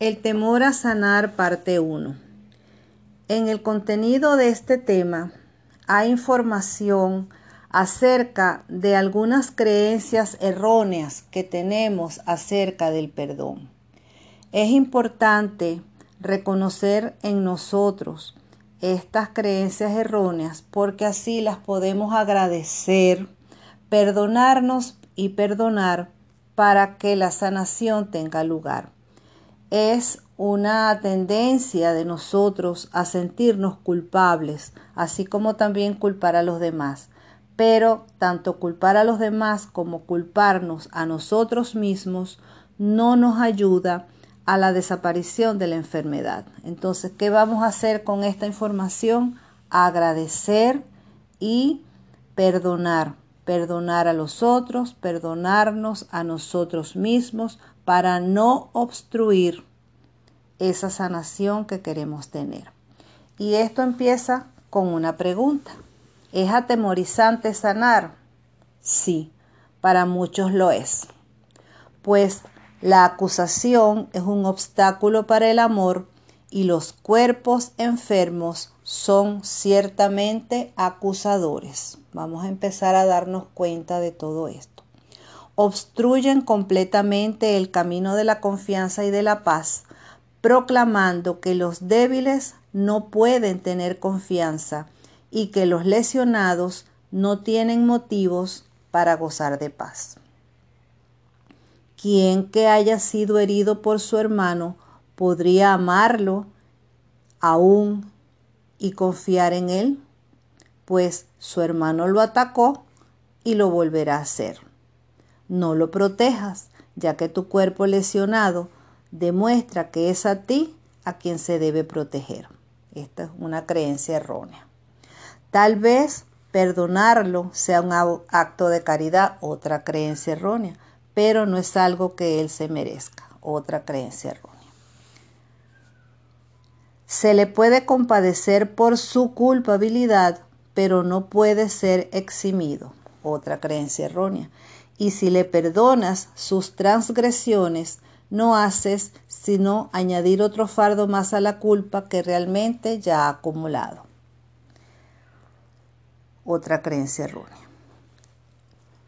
El temor a sanar, parte 1. En el contenido de este tema hay información acerca de algunas creencias erróneas que tenemos acerca del perdón. Es importante reconocer en nosotros estas creencias erróneas porque así las podemos agradecer, perdonarnos y perdonar para que la sanación tenga lugar es una tendencia de nosotros a sentirnos culpables, así como también culpar a los demás. Pero tanto culpar a los demás como culparnos a nosotros mismos no nos ayuda a la desaparición de la enfermedad. Entonces, ¿qué vamos a hacer con esta información? Agradecer y perdonar. Perdonar a los otros, perdonarnos a nosotros mismos, para no obstruir esa sanación que queremos tener. Y esto empieza con una pregunta. ¿Es atemorizante sanar? Sí, para muchos lo es. Pues la acusación es un obstáculo para el amor y los cuerpos enfermos son ciertamente acusadores. Vamos a empezar a darnos cuenta de todo esto obstruyen completamente el camino de la confianza y de la paz, proclamando que los débiles no pueden tener confianza y que los lesionados no tienen motivos para gozar de paz. Quien que haya sido herido por su hermano podría amarlo aún y confiar en él, pues su hermano lo atacó y lo volverá a hacer. No lo protejas, ya que tu cuerpo lesionado demuestra que es a ti a quien se debe proteger. Esta es una creencia errónea. Tal vez perdonarlo sea un acto de caridad, otra creencia errónea, pero no es algo que él se merezca, otra creencia errónea. Se le puede compadecer por su culpabilidad, pero no puede ser eximido, otra creencia errónea y si le perdonas sus transgresiones, no haces sino añadir otro fardo más a la culpa que realmente ya ha acumulado. Otra creencia errónea.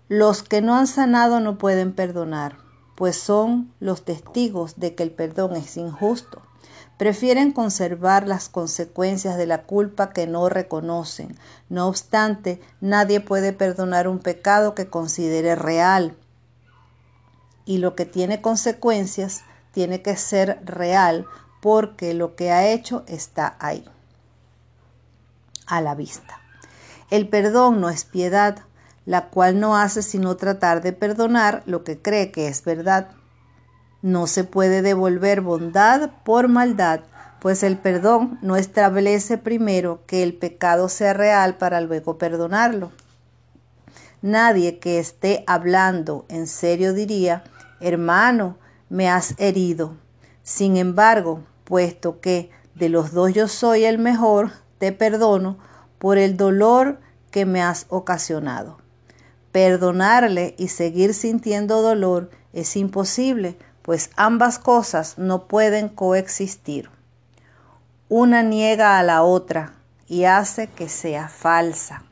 Los que no han sanado no pueden perdonar, pues son los testigos de que el perdón es injusto prefieren conservar las consecuencias de la culpa que no reconocen. No obstante, nadie puede perdonar un pecado que considere real. Y lo que tiene consecuencias tiene que ser real porque lo que ha hecho está ahí, a la vista. El perdón no es piedad, la cual no hace sino tratar de perdonar lo que cree que es verdad. No se puede devolver bondad por maldad, pues el perdón no establece primero que el pecado sea real para luego perdonarlo. Nadie que esté hablando en serio diría, hermano, me has herido. Sin embargo, puesto que de los dos yo soy el mejor, te perdono por el dolor que me has ocasionado. Perdonarle y seguir sintiendo dolor es imposible, pues ambas cosas no pueden coexistir. Una niega a la otra y hace que sea falsa.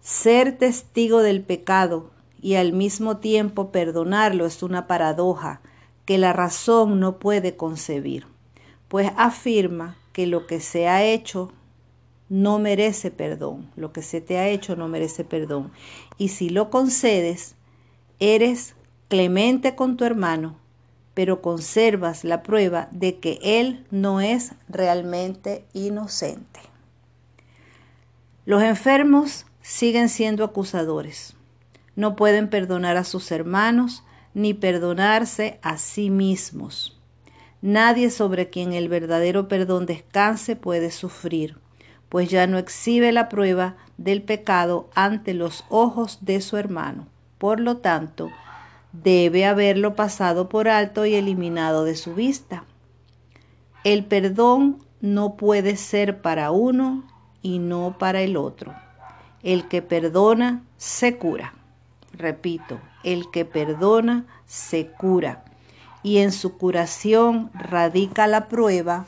Ser testigo del pecado y al mismo tiempo perdonarlo es una paradoja que la razón no puede concebir, pues afirma que lo que se ha hecho no merece perdón, lo que se te ha hecho no merece perdón. Y si lo concedes, eres clemente con tu hermano, pero conservas la prueba de que él no es realmente inocente. Los enfermos siguen siendo acusadores. No pueden perdonar a sus hermanos ni perdonarse a sí mismos. Nadie sobre quien el verdadero perdón descanse puede sufrir, pues ya no exhibe la prueba del pecado ante los ojos de su hermano. Por lo tanto, debe haberlo pasado por alto y eliminado de su vista. El perdón no puede ser para uno y no para el otro. El que perdona se cura. Repito, el que perdona se cura. y en su curación radica la prueba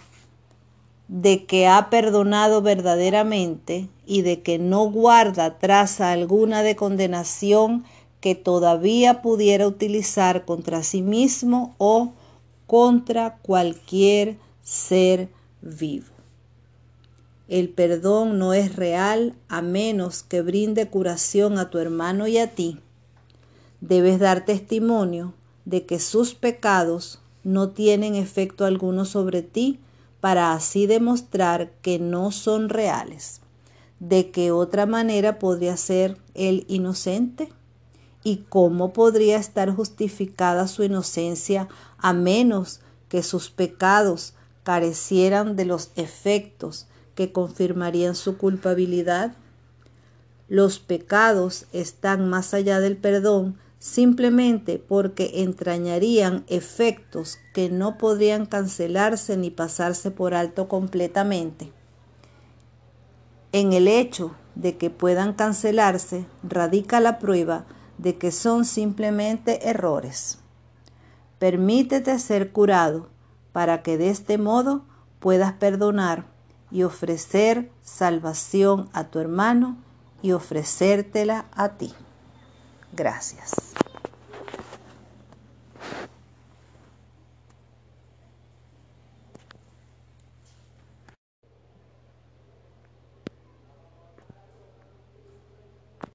de que ha perdonado verdaderamente y de que no guarda traza alguna de condenación que todavía pudiera utilizar contra sí mismo o contra cualquier ser vivo. El perdón no es real a menos que brinde curación a tu hermano y a ti. Debes dar testimonio de que sus pecados no tienen efecto alguno sobre ti para así demostrar que no son reales. ¿De qué otra manera podría ser él inocente? ¿Y cómo podría estar justificada su inocencia a menos que sus pecados carecieran de los efectos que confirmarían su culpabilidad? Los pecados están más allá del perdón simplemente porque entrañarían efectos que no podrían cancelarse ni pasarse por alto completamente. En el hecho de que puedan cancelarse radica la prueba de que son simplemente errores. Permítete ser curado para que de este modo puedas perdonar y ofrecer salvación a tu hermano y ofrecértela a ti. Gracias.